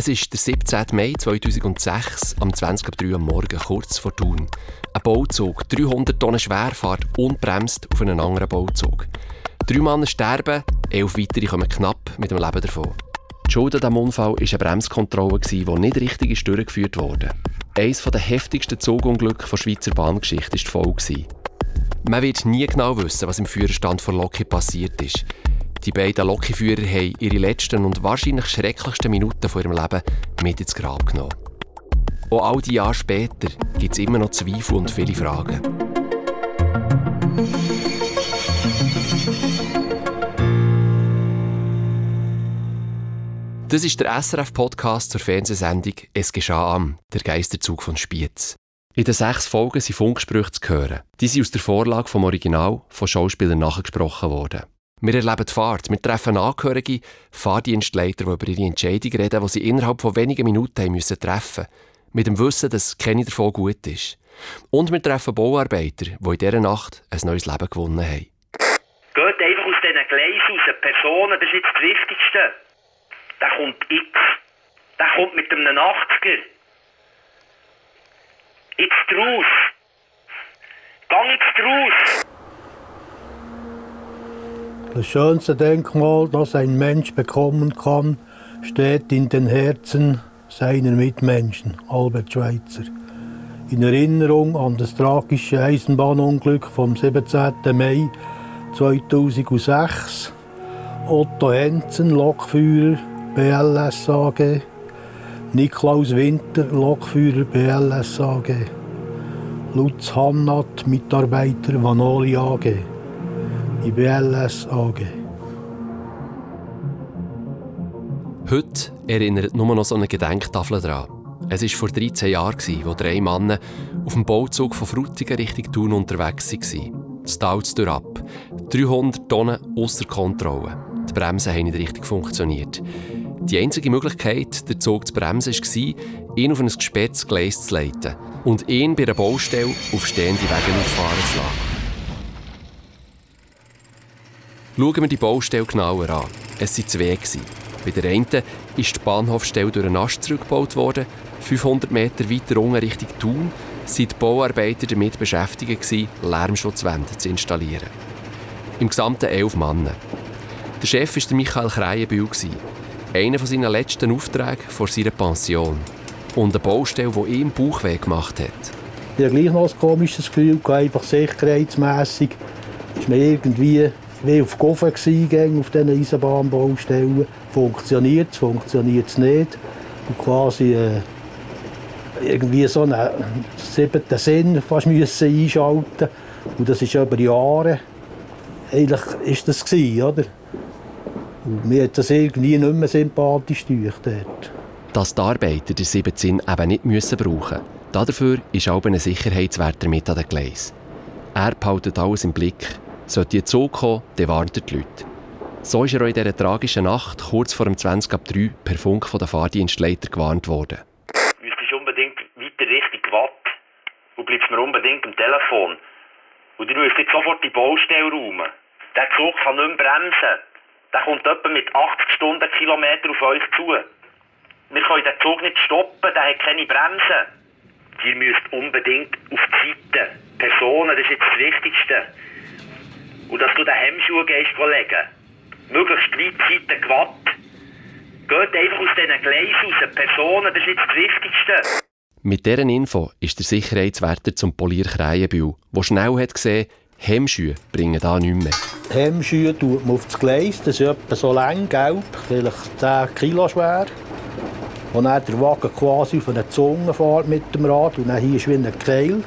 Es ist der 17. Mai 2006, am 20.03 Uhr am Morgen, kurz vor Thun. Ein Bauzug, 300 Tonnen schwer, fährt unbremst auf einen anderen Bauzug. Drei Männer sterben, elf weitere kommen knapp mit dem Leben davon. Die Schuld an diesem Unfall war eine Bremskontrolle, die nicht richtig durchgeführt wurde. Eines der heftigsten Zugunglücke der Schweizer Bahngeschichte war die Folge. Man wird nie genau wissen, was im Führerstand von Loki passiert ist. Die beiden Lokiführer haben ihre letzten und wahrscheinlich schrecklichsten Minuten von ihrem Leben mit ins Grab genommen. Auch all die Jahre später gibt es immer noch Zweifel und viele Fragen. Das ist der SRF-Podcast zur Fernsehsendung «Es geschah am», der Geisterzug von Spiez. In den sechs Folgen sind Funksprüche zu hören. Die sind aus der Vorlage vom Original von Schauspielern nachgesprochen worden. Wir erleben die Fahrt. Wir treffen Angehörige, Fahrdienstleiter, die über ihre Entscheidung reden, die sie innerhalb von wenigen Minuten haben müssen treffen Mit dem Wissen, dass keine davon gut ist. Und wir treffen Bauarbeiter, die in dieser Nacht ein neues Leben gewonnen haben. Geht einfach aus diesen Gleisen raus. Personen, das ist jetzt das Wichtigste. Der kommt jetzt. Der kommt mit einem 80er. Jetzt raus. Gang jetzt raus. Das schönste Denkmal, das ein Mensch bekommen kann, steht in den Herzen seiner Mitmenschen. Albert Schweitzer. In Erinnerung an das tragische Eisenbahnunglück vom 17. Mai 2006. Otto Henzen, Lokführer, BLS AG. Niklaus Winter, Lokführer BLS AG. Lutz Hannat, Mitarbeiter Vanoli AG. IBLS AG. Heute erinnert nur noch so eine Gedenktafel daran. Es war vor 13 Jahren, als drei Männer auf dem Bauzug von Frutigen Richtung Thun unterwegs waren. Das Talz ab. 300 Tonnen außer Kontrolle. Die Bremsen haben nicht richtig funktioniert. Die einzige Möglichkeit, den Zug zu bremsen, war, ihn auf ein gespätztes Gleis zu leiten und ihn bei einer Baustelle auf stehende Wege auffahren zu lassen. Schauen wir die Baustelle genauer an. Es waren zwei. Bei der einen ist die Bahnhofstelle durch einen Ast zurückgebaut worden. 500 Meter weiter unten Richtung Thun sind die Bauarbeiter damit beschäftigt, Lärmschutzwände zu installieren. Im Gesamten elf Männer. Der Chef war Michael Kreienbühl, einer seiner letzten Aufträge vor seiner Pension. Und eine Baustelle, die ihm Bauchweh gemacht hat. Ich habe gleich noch ein komisches Gefühl, einfach sicherheitsmässig ist mir irgendwie wie auf Gofen auf diesen Eisenbahnbaustellen. Funktioniert es, funktioniert es nicht. Und quasi äh, irgendwie so einen siebten Sinn fast müssen einschalten Und das ist über Jahre. Eigentlich ist das gewesen, oder? Und mir hat das irgendwie nicht mehr sympathisch dort. Dass die Arbeiter den siebten Sinn eben nicht müssen brauchen müssen. Dafür ist auch ein Sicherheitswärter mit an den Gleis. Er behaltet alles im Blick, sollte die Zug kommen, dann warnt die Leute. So ist er auch in dieser tragischen Nacht kurz vor dem 20 ab 3 per Funk von den Fahrdienstleiter gewarnt worden. Du müsstest unbedingt weiter Richtung Watt und bleibst mir unbedingt am Telefon. Und du musst jetzt sofort die Baustelle räumen. Der Zug kann nicht mehr bremsen. Der kommt etwa mit 80 Stundenkilometer auf uns zu. Wir können den Zug nicht stoppen, der hat keine Bremsen. Ihr müsst unbedingt auf die Seite. Personen, das ist jetzt das Wichtigste. Und dass du den Hemmschuh gehst legen. Möglichst weit Seiten gewatt. Geht einfach aus diesen Gleisen raus. Personen, das ist jetzt das Wichtigste. Mit dieser Info ist der Sicherheitswärter zum Polier Kreienbühl, der schnell hat gesehen Hemmschuhe bringen da nichts mehr. Hemmschuhe tut man auf das Gleis, das ist etwa so lang, gelb, vielleicht 10 Kilo schwer. Und dann der Wagen quasi auf eine Zunge fährt mit dem Rad und dann hier ist wie ein Keil.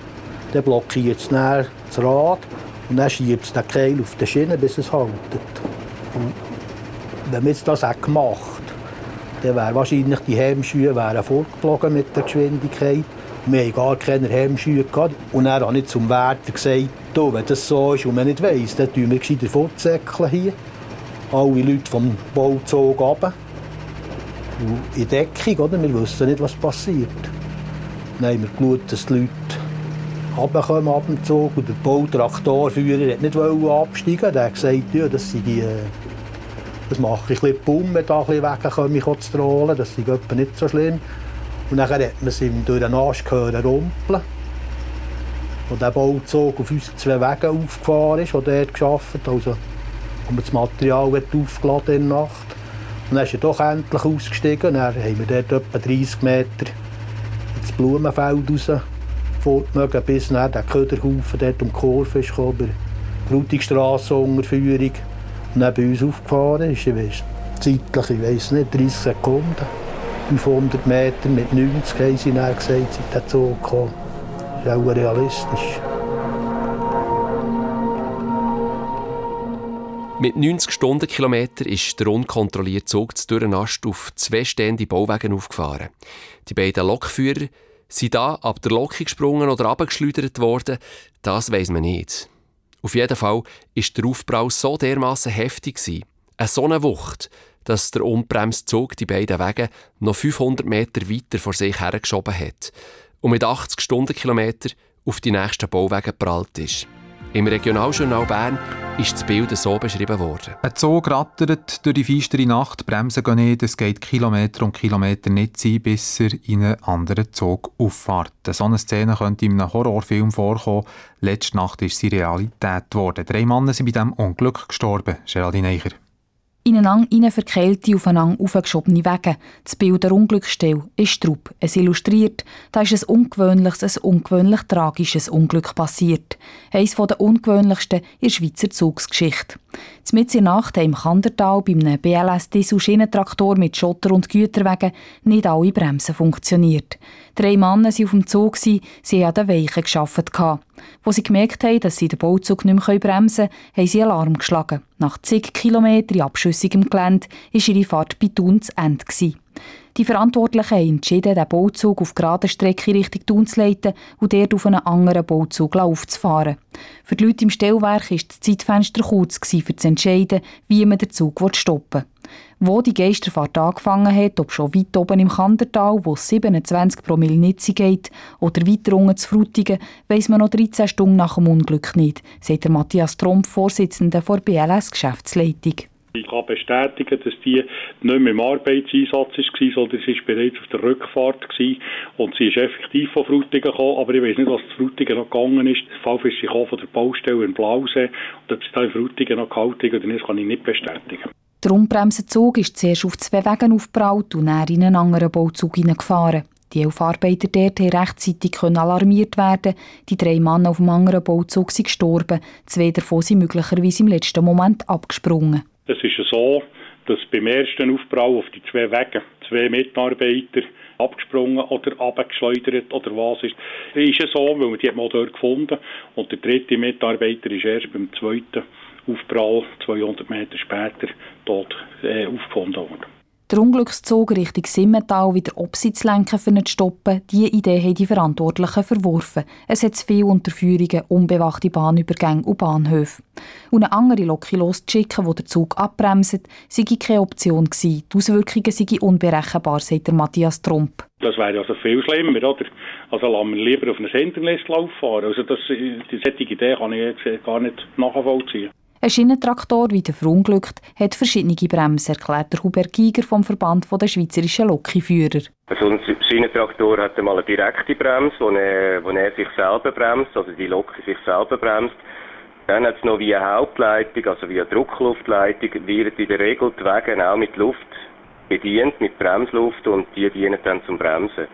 Dann blockiert es das Rad und dann schiebt es den Keil auf die Schiene, bis es haltet. Und wenn man das auch gemacht dann wären wahrscheinlich die Hemmschuhe wären fortgeflogen mit der Geschwindigkeit. Wir hatten gar keine Hemmschuhe. Gehabt. Und dann habe ich zum Wärter gesagt, du, wenn das so ist und man nicht weiss, dann tun wir gescheiter fortzäckeln hier. Alle Leute vom Bauzug runter. Und in Deckung, oder? wir wussten nicht, was passiert. Dann haben wir geschaut, dass die Leute runterkommen ab dem Zug. Und der Bautraktorführer wollte nicht absteigen. Der hat gesagt, ja, das sind die, äh, Das mache ich ein bisschen Bumm, da ein bisschen wegkomme, ich zu rollen. Das ist nicht so schlimm. Und dann hat man es durch den Arsch rumpeln. Und der Bauzug auf unseren zwei Wegen aufgefahren ist, der dort gearbeitet also wo man das Material aufgeladen in der Nacht. Und dann ist er doch endlich ausgestiegen. Dann haben wir dort etwa 30 Meter ins Blumenfeld raus fortmögen, bis dann der Köderhaufen dort um die Kurve ist gekommen, über die Frutigstrasse Unterführung und dann bei uns aufgefahren ist. Ich weiss, zeitlich, ich weiss nicht, 30 Sekunden. 500 Meter mit 90 haben sie dann gesagt, seit der Zug kam. Das ist auch realistisch. Mit 90 Stundenkilometern ist der unkontrollierte Zug zu Dürrenast auf zwei stehende Bauwagen aufgefahren. Die beiden Lokführer sind da ab der Lok gesprungen oder abgeschleudert worden, das weiß man nicht. Auf jeden Fall war der Aufprall so dermaßen heftig, eine so eine Wucht, dass der unbremste Zug die beiden Wege noch 500 Meter weiter vor sich hergeschoben hat und mit 80 Stundenkilometer auf die nächsten Bauwege geprallt ist. Im Regionaljournal Bern ist das Bild so beschrieben worden. Ein Zug rattert durch die feistere Nacht, Bremsen gehen nicht, es geht Kilometer und Kilometer nicht sein, bis er in einen anderen Zug auffährt. So eine Szene könnte in einem Horrorfilm vorkommen. Letzte Nacht ist sie Realität geworden. Drei Männer sind bei diesem Unglück gestorben. Geraldine Eicher ineinander verkeilte, aufeinander aufgeschobene Wege. Das Bild der Unglücksstelle ist Trupp. Es illustriert, da ist ein ungewöhnliches, ein ungewöhnlich tragisches Unglück passiert. Eines der ungewöhnlichsten in der Schweizer Zugsgeschichte. Mitten in Nacht haben im Kandertal bei einem BLS Diesel Schienentraktor mit Schotter und Güterwegen nicht alle Bremsen funktioniert. Drei Männer waren auf dem Zug, sie haben an den Weichen gearbeitet. Als sie gemerkt haben, dass sie den Bauzug nicht mehr bremsen können, haben sie Alarm geschlagen. Nach zig Kilometern abschüssigem Gelände war ihre Fahrt bei Thun zu Ende. Die Verantwortlichen haben entschieden, den Bauzug auf gerader Strecke Richtung Thun zu leiten und dort auf einen anderen Bauzug aufzufahren. Für die Leute im Stellwerk war das Zeitfenster kurz, um zu entscheiden, wie man den Zug stoppen will. Wo die Geisterfahrt angefangen hat, ob schon weit oben im Kandertal, wo es 27 Promille Nitze geht, oder weiter unten zu Frutigen, weiss man noch 13 Stunden nach dem Unglück nicht, sagt der Matthias Tromp, Vorsitzender der BLS Geschäftsleitung. Ich kann bestätigen, dass die nicht mehr im Arbeitseinsatz war, sondern sie war bereits auf der Rückfahrt gewesen. und sie ist effektiv von Frutigen gekommen, aber ich weiß nicht, was zu Frutigen noch gegangen ist. Fall ist sie von der Baustelle in Blausee und ob sie da in Frutigen noch gehalten oder nicht, kann ich nicht bestätigen. Der Umbremsenzug ist zuerst auf zwei Wegen aufgebraut und dann in einen anderen Bauzug hineingefahren. Die elf Arbeiter dort konnten rechtzeitig alarmiert werden. Die drei Männer auf dem anderen Bauzug sind gestorben. Zwei davon sind möglicherweise im letzten Moment abgesprungen. Es ist so, dass beim ersten Aufprall auf die zwei Wege zwei Mitarbeiter abgesprungen oder abgeschleudert oder was ist. Ist es so, weil man die mal dort gefunden und der dritte Mitarbeiter ist erst beim zweiten Aufprall 200 Meter später tot äh, aufgefunden worden. Der Unglückszug Richtung Simmental wieder Absitz lenken für zu stoppen, diese Idee haben die Verantwortlichen verworfen. Es hat zu viele Unterführungen, unbewachte Bahnübergänge und Bahnhöfe. Und eine andere Lok loszuschicken, die der Zug abbremst, sei keine Option gewesen. Die Auswirkungen seien unberechenbar, sagt Matthias Trump. Das wäre also viel schlimmer, oder? Also lassen wir lieber auf ein Hindernis fahren. Also das, die solche Idee kann ich jetzt gar nicht nachvollziehen. Ein Schienentraktor, wie der verunglückt, hat verschiedene Bremsen, erklärt der Hubert Giger vom Verband der schweizerischen Lokiführer. So ein Schienentraktor hat einmal eine direkte Bremse, wo er, wo er sich selber bremst, also die Lok sich selber bremst. Dann hat es noch wie eine Hauptleitung, also wie eine Druckluftleitung, wird in der Regel die Wege auch mit Luft bedient, mit Bremsluft und die dienen dann zum Bremsen.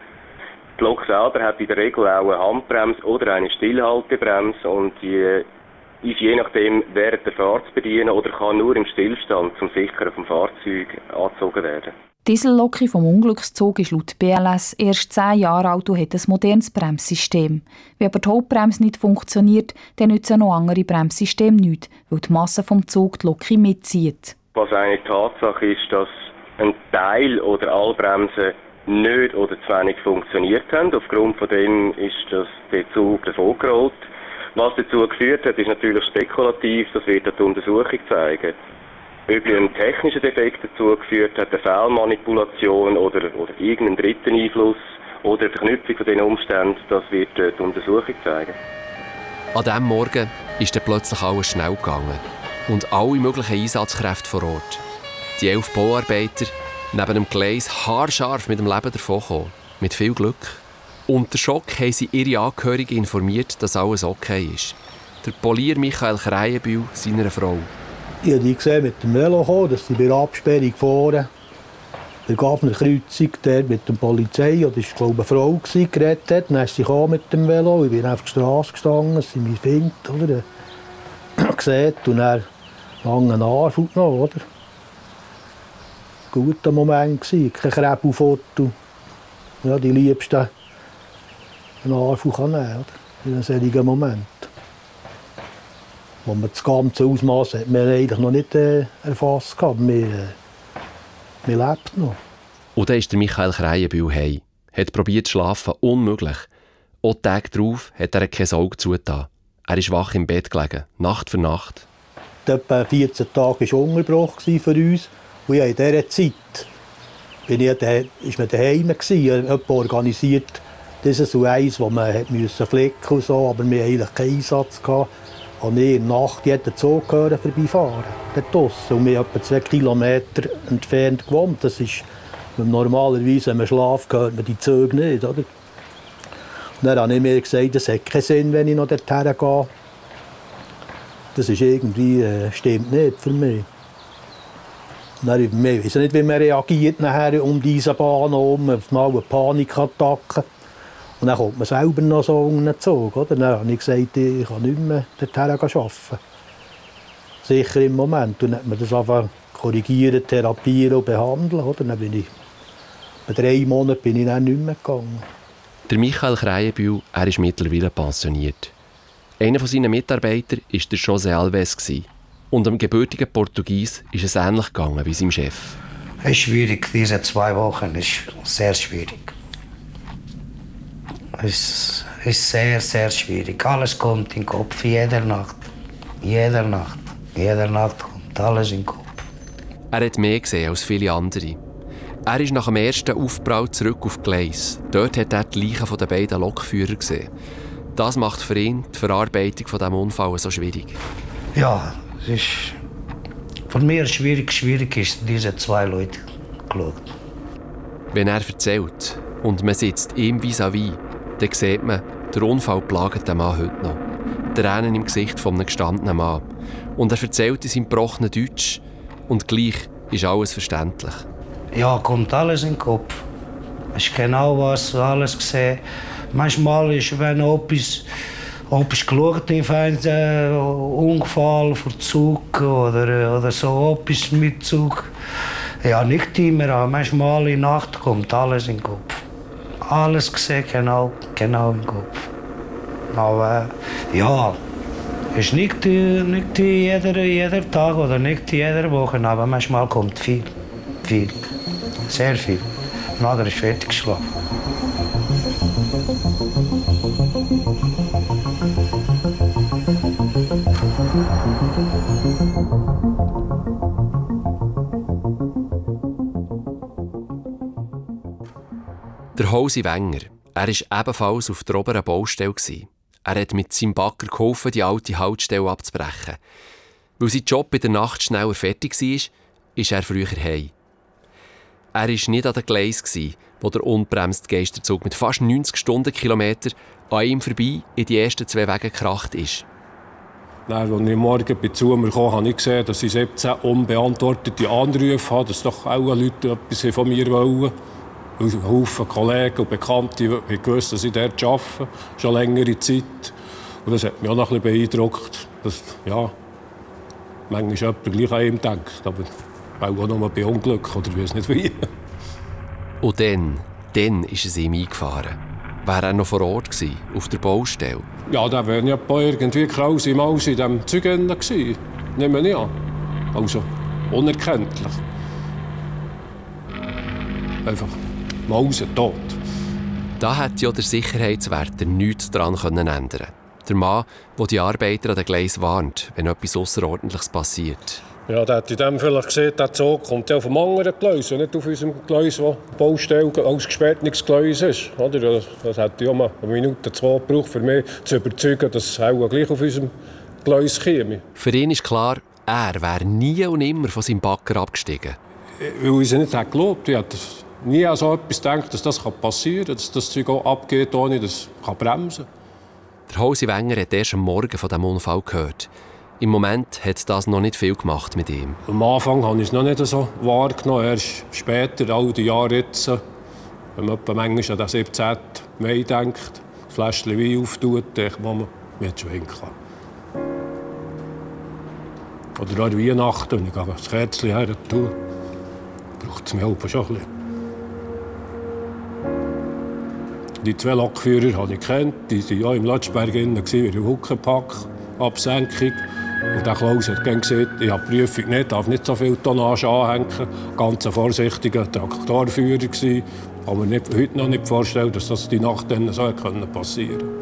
Die Lok selber hat in der Regel auch eine Handbremse oder eine Stillhaltebremse und die ist je nachdem während der Fahrt zu bedienen oder kann nur im Stillstand zum Sichern vom Fahrzeug angezogen werden. Die Diesellocke vom Unglückszug ist laut BLS erst 10 Jahre alt und hat ein modernes Bremssystem. Wenn aber die Hauptbremse nicht funktioniert, dann nützen noch andere Bremssysteme nichts, weil die Masse vom Zug die Locke mitzieht. Was eine Tatsache ist, dass ein Teil oder alle Bremsen nicht oder zu wenig funktioniert haben. Aufgrund von dem ist das, der Zug davon gerollt. Was dazu geführt hat, ist natürlich spekulativ, das wird die Untersuchung zeigen. Ob ein technischer Defekt dazu geführt hat, eine Fehlmanipulation oder, oder irgendeinen dritten Einfluss oder eine Verknüpfung von diesen Umständen, das wird die Untersuchung zeigen. An diesem Morgen ist dann plötzlich alles schnell gegangen und alle möglichen Einsatzkräfte vor Ort. die elf Bauarbeiter neben dem Gleis haarscharf mit dem Leben davongekommen. Mit viel Glück. Unter Schock haben sie ihre Angehörigen informiert, dass alles okay ist. Der Polier Michael Kreienbühl seiner Frau. Ich habe die gesehen mit dem Velo kommen, dass sie bei der Absperrung vorne der Gafner Kreuzung der mit der Polizei, oder ich glaube eine Frau, gewesen, geredet hat. Dann ist sie mit dem Velo, ich bin auf der Straße gestanden, sie mich findet, oder? gesehen und dann langen Arm genommen, oder? Guter Moment kein Krebelfoto. Ja, die Liebsten einen Arm nehmen kann, in einem solchen Moment. Wo man das ganze Ausmaß hat man eigentlich noch nicht äh, erfasst. Gehabt. Man, äh, man lebt noch. Und dann ist der Michael Kreienbühl heim. Hat probiert zu schlafen, unmöglich. Auch Tag darauf hat er kein Auge zugetan. Er ist wach im Bett gelegen, Nacht für Nacht. Etwa 14 Tage war Unterbruch für uns. Und ja, in dieser Zeit bin ich, ist man daheim, gewesen, organisiert. Das ist so eins, wo man musste flicken und so, aber wir hatten keinen Einsatz. Gehabt. Und ich in der Nacht jeden Zug vorbeifahren. Dort draussen. Und wir haben etwa zwei Kilometer entfernt gewohnt. Das ist, normalerweise, wenn man schlaft, hört man die Züge nicht. Oder? Und dann habe ich mir gesagt, es hat keinen Sinn, wenn ich noch dorthin gehe. Das ist irgendwie, äh, stimmt nicht für mich. Dann, ich weiß nicht, wie man reagiert nachher um diese Bahn herum, auf mal eine Panikattacke. Und dann kommt man selber noch so unter den Zug. Oder? Dann habe ich gesagt, ich kann nicht mehr dorthin arbeiten. Sicher im Moment. Und dann hat man das einfach korrigieren, therapieren und behandeln. Oder? Dann bin ich, bei drei Monaten bin ich dann nicht mehr gegangen. Der Michael Kreienbühl, er ist mittlerweile pensioniert. Einer seiner Mitarbeiter war der José Alves. Und dem gebürtigen Portugies ist es ähnlich gegangen wie seinem Chef. Es ist schwierig, diese zwei Wochen ist sehr schwierig. Es ist sehr, sehr schwierig. Alles kommt in den Kopf, jede Nacht. Jede Nacht. Jede Nacht kommt alles in den Kopf. Er hat mehr gesehen als viele andere. Er ist nach dem ersten Aufprall zurück auf Gleis. Dort hat er die Leichen der beiden Lokführer gesehen. Das macht für ihn die Verarbeitung von diesem Unfall so schwierig. Ja, es ist von mir schwierig, schwierig ist diese zwei Leute geschaut. Wenn er erzählt und man sitzt ihm vis-à-vis, dann sieht man, der Unfall plagt den Mann heute noch. Tränen im Gesicht von einem gestandenen Mann. Und er erzählt in seinem gebrochenen Deutsch. Und gleich ist alles verständlich. Ja, kommt alles in den Kopf. Ich genau was, alles gesehen. Manchmal ist, wenn etwas, etwas geschaut auf einen äh, Unfall, Verzug oder, oder so etwas mit Zug. Ja, nicht immer, aber manchmal in der Nacht kommt alles in den Kopf alles gesehen, genau, genau im Kopf. Aber ja, ist nicht, nicht jeder, jeder Tag oder nicht jede Woche, aber manchmal kommt viel, viel, sehr viel. Nachher ist fertig geschlafen. Der Hosi Wenger, er war ebenfalls auf der oberen Baustelle. Er hat mit seinem Bagger geholfen, die alte Haltestelle abzubrechen. Weil sein Job in der Nacht schneller fertig war, ist er früher heim. Er war nicht an der Gleis, wo der unbremste Geisterzug mit fast 90 Stundenkilometern an ihm vorbei in die ersten zwei Wege gekracht ist. Als ich morgen bei zu mir kam, habe ich gesehen, dass ich 17 unbeantwortete Anrufe habe, dass doch alle Leute etwas von mir wollen. Haufen Kollegen und Bekannte haben gewusst, dass ich dort arbeite, schon längere Zeit. Und das hat mich auch noch ein bisschen beeindruckt, dass, ja, manchmal jemand gleich an ihm denkt, aber auch nur bei Unglück oder weiß nicht wie. Und dann, dann ist es ihm eingefahren. Wäre er noch vor Ort gewesen, auf der Baustelle? Ja, da wäre ja irgendwie krause Maus in diesem Zeug gewesen. Nehmen wir an. Also, unerkenntlich. Einfach Mausen tot. Da hätte ja der Sicherheitswärter nichts daran ändern können. Der Mann, der die Arbeiter an den Gleis warnt, wenn etwas Außerordentliches passiert. Ja, der hat in dem vielleicht gesehen, der Zug kommt ja auf dem anderen Gleis und nicht auf unserem Gleis, wo die Baustelle als gesperrtes Gleis ist. Oder? Das hätte ja mal eine Minute, zwei gebraucht, für mich zu überzeugen, dass es auch gleich auf unserem Gleis käme. Für ihn ist klar, er wäre nie und immer von seinem Backer abgestiegen. weil ich es nicht geglaubt habe. Nie an so etwas gedacht, dass das passieren kann, dass das Zeug abgeht, ohne dass es bremsen kann. Der Hose Wenger hat erst am Morgen von diesem Unfall gehört. Im Moment hat das noch nicht viel gemacht mit ihm. Am Anfang habe ich es noch nicht so wahrgenommen. Erst später, all die Jahre jetzt, wenn man manchmal an den 17. Mai denkt, das Fläschchen Wein auftut, denkt man, man hat schwenken Oder an Weihnachten, wenn ich das Kerzchen her tue, braucht es mir auch schon ein bisschen. Die zwei Lokführer habe ich kennt. Die waren ja im Lotschberg in der Huckepack-Absenkung. Und der Klaus hat gesagt, ich habe die Prüfung nicht, darf nicht so viel Tonnage anhängen. Ganz ein vorsichtiger Traktorführer. Ich kann mir nicht, heute noch nicht vorstellen, dass das die Nacht dann so passieren konnte.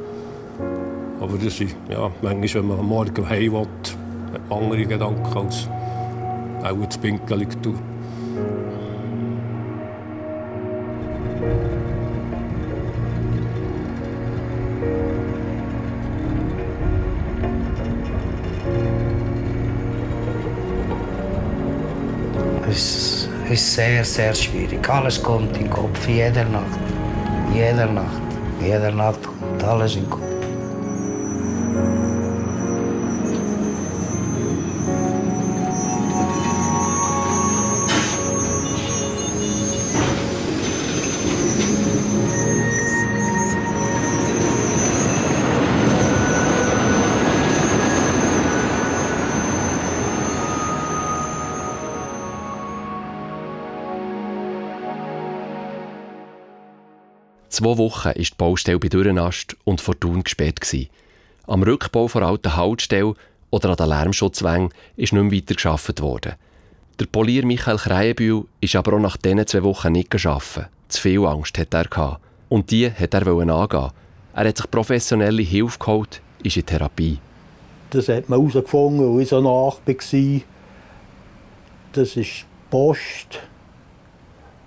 Aber das ist, ja, manchmal, wenn man am Morgen heim will, hat man andere Gedanken als auch das Pinkeln. Ist sehr, sehr schwierig. Alles kommt in den Kopf, jede Nacht. Jede Nacht. Jede Nacht kommt alles in den Kopf. Zwei Wochen war die Baustelle bei Dürrenast und Fortun gesperrt. Am Rückbau der alten Haltestelle oder an den Lärmschutzwängen ist nicht mehr weiter geschafft worden. Der Polier Michael Kreienbühl ist aber auch nach diesen zwei Wochen nicht arbeiten. Zu viel Angst hatte er. Und die wollte er angehen. Er hat sich professionelle Hilfe geholt, ist in Therapie. Das hat man herausgefunden, als ich so nach war. Das ist Post,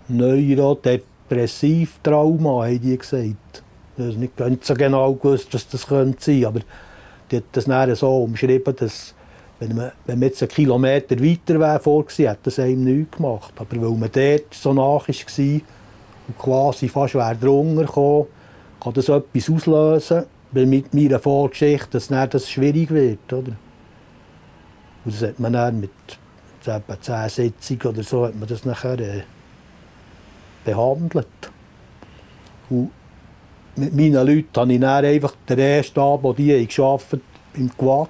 Neuro, Depressivtrauma, haben die gesagt. Ich habe nicht ganz so genau gewusst, was das sein könnte, aber die hat das dann so umschrieben, dass wenn man, wenn man jetzt einen Kilometer weiter wäre vorgesehen, hat das einem nichts gemacht. Aber weil man dort so nach war und quasi fast wäre drunter gekommen, kann das etwas auslösen, weil mit meiner Vorgeschichte, dass das schwierig wird. Oder? Und das hat man dann mit etwa zehn Sitzungen oder so hat man das nachher äh, behandelt. Und mit meinen Leuten habe ich einfach den ersten Abend, die ich gearbeitet im Quad,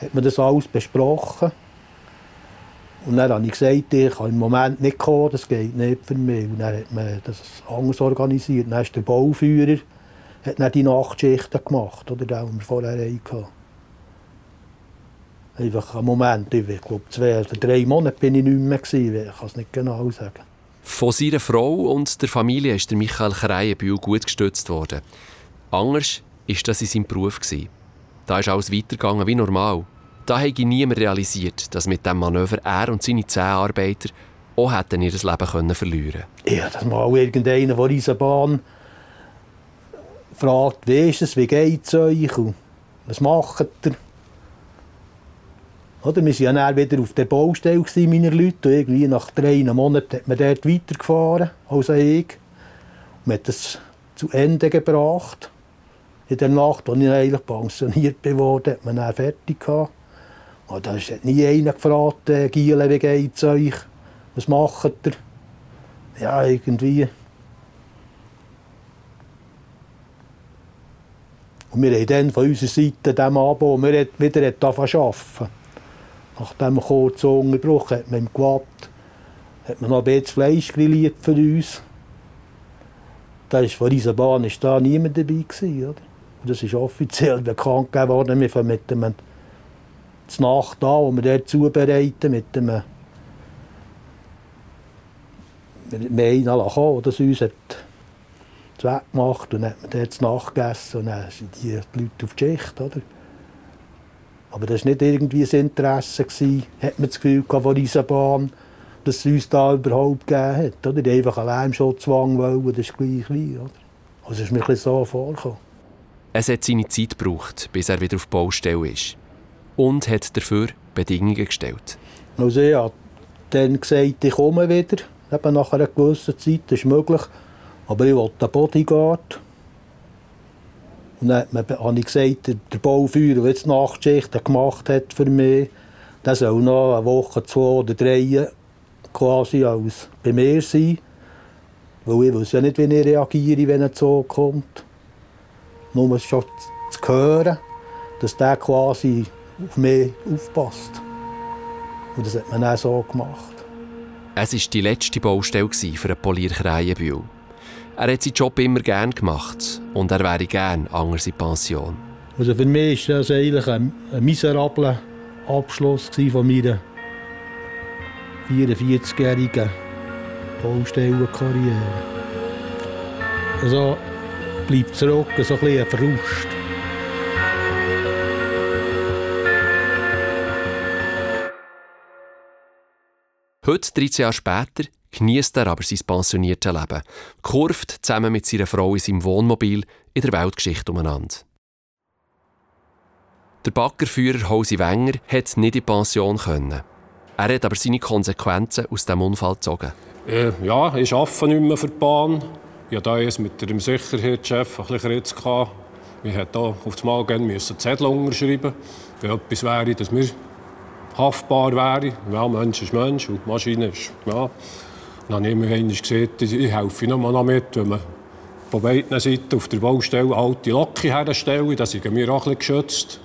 hat man das alles besprochen. Und dann habe ich gesagt, ich kann im Moment nicht kommen, das geht nicht für mich. Und dann hat man das anders organisiert. Dann ist der Bauführer hat dann die Nachtschichten gemacht, oder, die wir vorher hatten. Einfach einen Moment, ich glaube zwei oder drei Monate bin ich nicht mehr, ich kann es nicht genau sagen. Von seiner Frau und der Familie ist der Michael Kreienbühl gut gestützt worden. Anders war das in seinem Beruf. Da ist alles weitergegangen wie normal. Da hätte niemand realisiert, dass mit diesem Manöver er und seine zehn Arbeiter auch hätten ihr Leben können verlieren Ja, dass mal irgendeiner von dieser Bahn fragt, wie ist es, wie geht es euch und was macht ihr? Oder, wir waren ja dann wieder auf der Baustelle, meine Leute. Irgendwie nach drei Monaten hat man dort weitergefahren, also ich. Und man hat das zu Ende gebracht. In der Nacht, als ich eigentlich pensioniert wurde, hat man dann fertig gehabt. Und da hat nie einer gefragt, äh, wie geht es euch? Was macht ihr? Ja, irgendwie. Und wir haben dann von unserer Seite dem Abend, wir wieder arbeiten nach diesem kurzen Unterbruch hat man im Quad hat man noch ein bisschen Fleisch grilliert für uns. Da ist von dieser Bahn ist da niemand dabei gewesen? Und das ist offiziell bekannt gegeben worden. Wir fangen mit dem Nacht an, wo wir dort zubereiten, mit dem ihn kommen, das uns hat Zweck gemacht und dann hat man dort Nacht gegessen und dann sind die Leute auf die Schicht, oder? Aber das war nicht irgendwie ein Interesse, gewesen, hat man das Gefühl von dieser Bahn, dass es uns da überhaupt gegeben hat. Oder? Die einfach einen Lärmschutzwang wollen, das ist gleich wie. Oder? Also ist mir ein so vorgekommen. Es hat seine Zeit gebraucht, bis er wieder auf der Baustelle ist. Und hat dafür Bedingungen gestellt. Also ich habe dann gesagt, ich komme wieder. Eben nach einer gewissen Zeit, das ist möglich. Aber ich wollte einen Bodyguard. Und dann habe ich gesagt, der Bauführer, der jetzt Nachtschichten gemacht hat für mich, der soll noch eine Woche, zwei oder drei quasi als bei mir sein. Weil ich weiß ja nicht, wie ich reagiere, wenn er so kommt. Nur schon zu hören, dass der quasi auf mich aufpasst. Und das hat man auch so gemacht. Es war die letzte Baustelle für einen Polier Krähenbühl. Er hat seinen Job immer gerne gemacht und er wäre gerne anders in Pension. Also für mich war das eigentlich ein, ein miserabler Abschluss von meiner 44-jährigen Baustellenkarriere. Also bleibt zurück so ein bisschen ein Frust. Heute, 13 Jahre später, genießt er aber sein pensioniertes Leben, kurft zusammen mit seiner Frau in seinem Wohnmobil in der Weltgeschichte umeinander. Der Baggerführer Hausi Wenger hat nicht in Pension können. Er hat aber seine Konsequenzen aus dem Unfall gezogen. Äh, ja, ich arbeite nicht mehr für die Bahn. Ich hatte jetzt mit dem Sicherheitschef ein bisschen Ritz. Wir mussten auf das Mal gerne Zettel unterschreiben, wenn etwas wäre, dass wir haftbar wäre. Ja, Mensch ist Mensch und Maschine ist... Ja. Dann habe ich immer gesagt, ich helfe noch, mit, wenn man von beiden Seiten auf der Baustelle alte Loki herstellen. Das sind wir auch ein geschützt.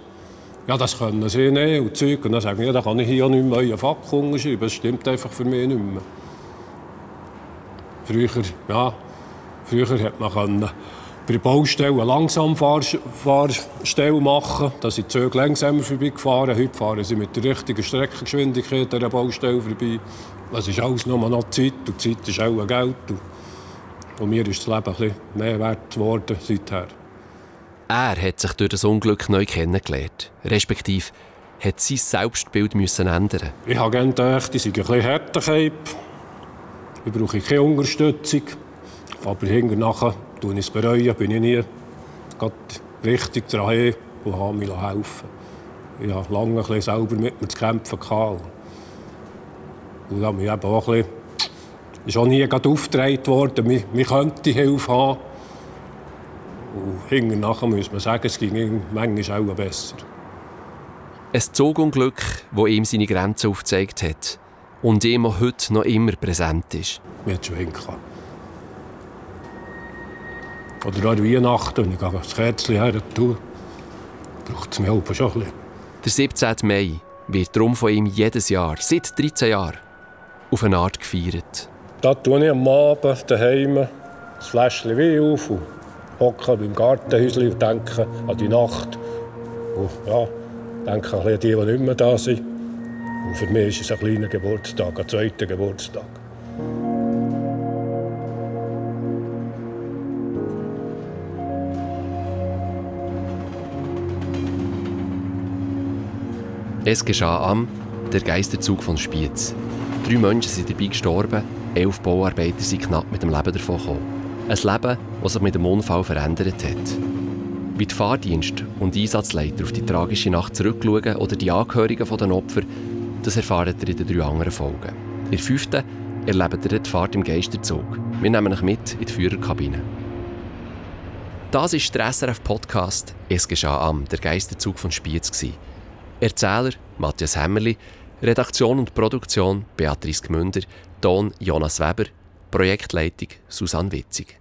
Ja, das können sie nicht und Zeug. Und dann sagen ja, da kann ich hier nicht mehr euren Fakt unterschreiben. Das stimmt einfach für mich nicht mehr. Früher, ja, früher hat man können bei der Baustelle eine Langsamfahrstelle machen. Da sind die Züge langsamer vorbeigefahren. Heute fahren sie mit der richtigen Streckengeschwindigkeit an der Baustelle vorbei. Es ist alles nur noch Zeit und Zeit ist auch Geld. Und mir ist das Leben ein bisschen mehr wert geworden seither. Er hat sich durch das Unglück neu kennengelernt. Respektive hat sein Selbstbild müssen ändern. Ich habe gerne gedacht, ich sei ein bisschen härter. Ich brauche keine Unterstützung. Aber hinterher nachher tue es bereuen, bin ich nie richtig dran und habe mir helfen Ich habe lange ein bisschen selber mit mir zu kämpfen. Und da mir eben auch ein bisschen, ist auch nie aufgetragen worden, man, man könnte Hilfe haben. Und hinterher muss man sagen, es ging manchmal auch besser. Ein Zugunglück, das ihm seine Grenzen aufgezeigt hat und ihm auch heute noch immer präsent ist. Mir hat schon hingekommen. Oder an Weihnachten, wenn ich das Kerzchen her tue, braucht es mir auch schon ein bisschen. Der 17. Mai wird darum von ihm jedes Jahr, seit 13 Jahren, auf eine Art gefeiert. Da tue ich am Abend daheim das Fläschchen Wein auf und hocke beim Gartenhäuschen und denke an die Nacht. Und ja, denke an die, die nicht mehr da sind. Und für mich ist es ein kleiner Geburtstag, ein zweiter Geburtstag. Es geschah am der Geisterzug von Spiez. Drei Menschen sind dabei gestorben, elf Bauarbeiter sind knapp mit dem Leben davon gekommen. Ein Leben, das sich mit dem Unfall verändert hat. Wie die Fahrdienst und Einsatzleiter auf die tragische Nacht zurückschauen oder die Angehörigen der Opfer, das erfahrt ihr in den drei anderen Folgen. In der fünften erlebt ihr die Fahrt im Geisterzug. Wir nehmen euch mit in die Führerkabine. Das ist der SRF-Podcast «Es geschah am», der Geisterzug von Spiez. Erzähler Matthias Hämmerli, Redaktion und Produktion Beatrice Gmünder, Ton Jonas Weber, Projektleitung Susanne Witzig.